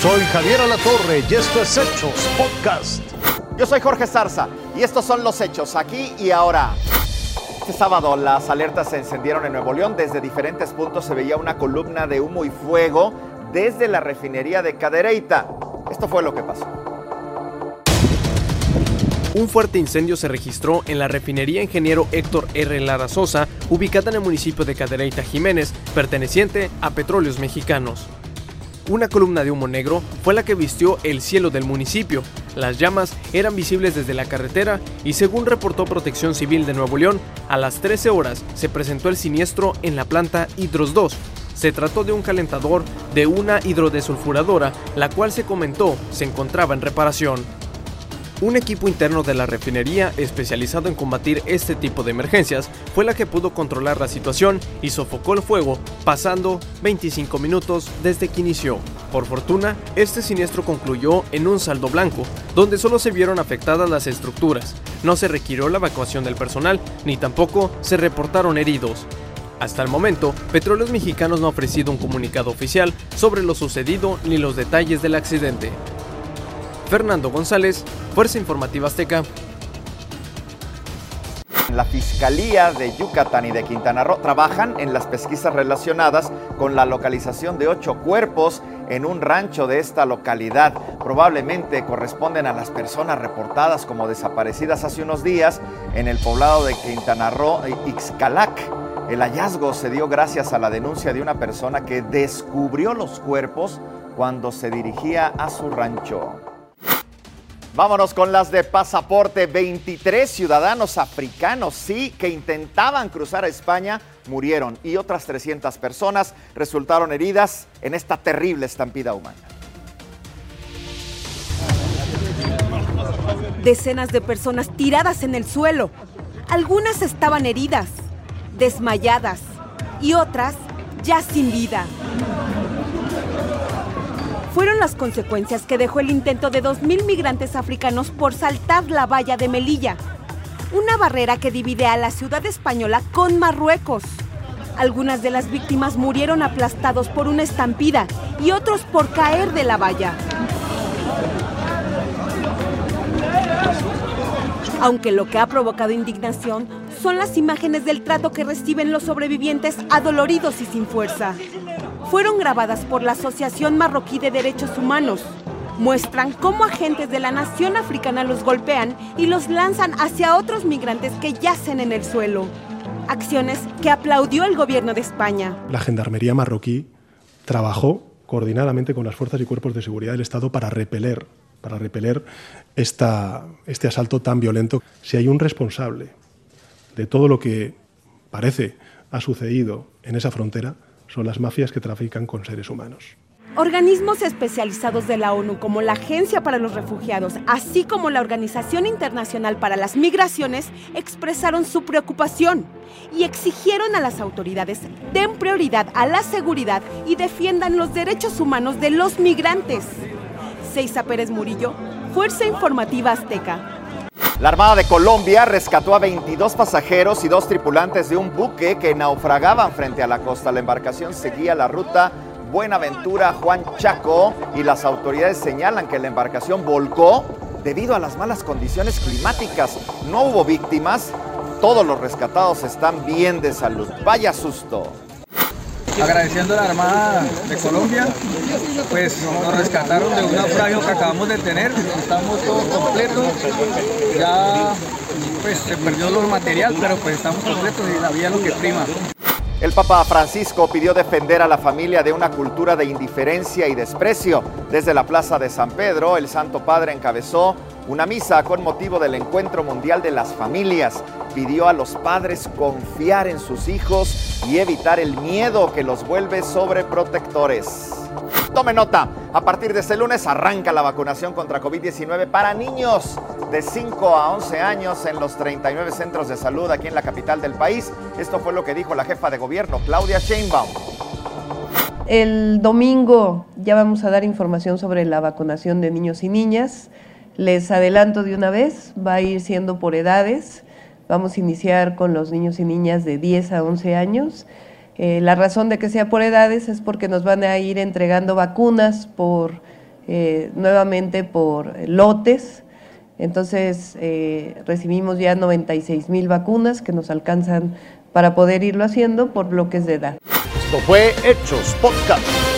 Soy Javier Alatorre y esto es Hechos Podcast. Yo soy Jorge Zarza y estos son los hechos aquí y ahora. Este sábado las alertas se encendieron en Nuevo León. Desde diferentes puntos se veía una columna de humo y fuego desde la refinería de Cadereyta. Esto fue lo que pasó. Un fuerte incendio se registró en la refinería ingeniero Héctor R. Lara Sosa, ubicada en el municipio de Cadereyta Jiménez, perteneciente a Petróleos Mexicanos. Una columna de humo negro fue la que vistió el cielo del municipio. Las llamas eran visibles desde la carretera y según reportó Protección Civil de Nuevo León, a las 13 horas se presentó el siniestro en la planta Hidros 2. Se trató de un calentador de una hidrodesulfuradora, la cual se comentó se encontraba en reparación. Un equipo interno de la refinería especializado en combatir este tipo de emergencias fue la que pudo controlar la situación y sofocó el fuego, pasando 25 minutos desde que inició. Por fortuna, este siniestro concluyó en un saldo blanco, donde solo se vieron afectadas las estructuras. No se requirió la evacuación del personal, ni tampoco se reportaron heridos. Hasta el momento, Petróleos Mexicanos no ha ofrecido un comunicado oficial sobre lo sucedido ni los detalles del accidente. Fernando González, Fuerza Informativa Azteca. La Fiscalía de Yucatán y de Quintana Roo trabajan en las pesquisas relacionadas con la localización de ocho cuerpos en un rancho de esta localidad. Probablemente corresponden a las personas reportadas como desaparecidas hace unos días en el poblado de Quintana Roo, Ixcalac. El hallazgo se dio gracias a la denuncia de una persona que descubrió los cuerpos cuando se dirigía a su rancho. Vámonos con las de pasaporte. 23 ciudadanos africanos, sí, que intentaban cruzar a España, murieron y otras 300 personas resultaron heridas en esta terrible estampida humana. Decenas de personas tiradas en el suelo. Algunas estaban heridas, desmayadas y otras ya sin vida fueron las consecuencias que dejó el intento de 2.000 migrantes africanos por saltar la valla de Melilla, una barrera que divide a la ciudad española con Marruecos. Algunas de las víctimas murieron aplastados por una estampida y otros por caer de la valla. Aunque lo que ha provocado indignación son las imágenes del trato que reciben los sobrevivientes adoloridos y sin fuerza fueron grabadas por la Asociación Marroquí de Derechos Humanos. Muestran cómo agentes de la nación africana los golpean y los lanzan hacia otros migrantes que yacen en el suelo. Acciones que aplaudió el gobierno de España. La Gendarmería marroquí trabajó coordinadamente con las fuerzas y cuerpos de seguridad del Estado para repeler, para repeler esta, este asalto tan violento. Si hay un responsable de todo lo que parece ha sucedido en esa frontera, son las mafias que trafican con seres humanos. Organismos especializados de la ONU como la Agencia para los Refugiados, así como la Organización Internacional para las Migraciones, expresaron su preocupación y exigieron a las autoridades den prioridad a la seguridad y defiendan los derechos humanos de los migrantes. Seiza Pérez Murillo, Fuerza Informativa Azteca. La Armada de Colombia rescató a 22 pasajeros y dos tripulantes de un buque que naufragaban frente a la costa. La embarcación seguía la ruta Buenaventura Juan Chaco y las autoridades señalan que la embarcación volcó debido a las malas condiciones climáticas. No hubo víctimas, todos los rescatados están bien de salud. Vaya susto agradeciendo a la Armada de Colombia, pues nos rescataron de un naufragio que acabamos de tener, estamos todos completos, ya pues se perdió los material, pero pues estamos completos y la vida lo que prima. El Papa Francisco pidió defender a la familia de una cultura de indiferencia y desprecio. Desde la Plaza de San Pedro, el Santo Padre encabezó una misa con motivo del Encuentro Mundial de las Familias. Pidió a los padres confiar en sus hijos y evitar el miedo que los vuelve sobreprotectores. Tome nota, a partir de este lunes arranca la vacunación contra COVID-19 para niños de 5 a 11 años en los 39 centros de salud aquí en la capital del país. Esto fue lo que dijo la jefa de gobierno, Claudia Sheinbaum. El domingo ya vamos a dar información sobre la vacunación de niños y niñas. Les adelanto de una vez, va a ir siendo por edades. Vamos a iniciar con los niños y niñas de 10 a 11 años eh, la razón de que sea por edades es porque nos van a ir entregando vacunas por eh, nuevamente por lotes. Entonces eh, recibimos ya 96 mil vacunas que nos alcanzan para poder irlo haciendo por bloques de edad. Esto fue Hechos Podcast.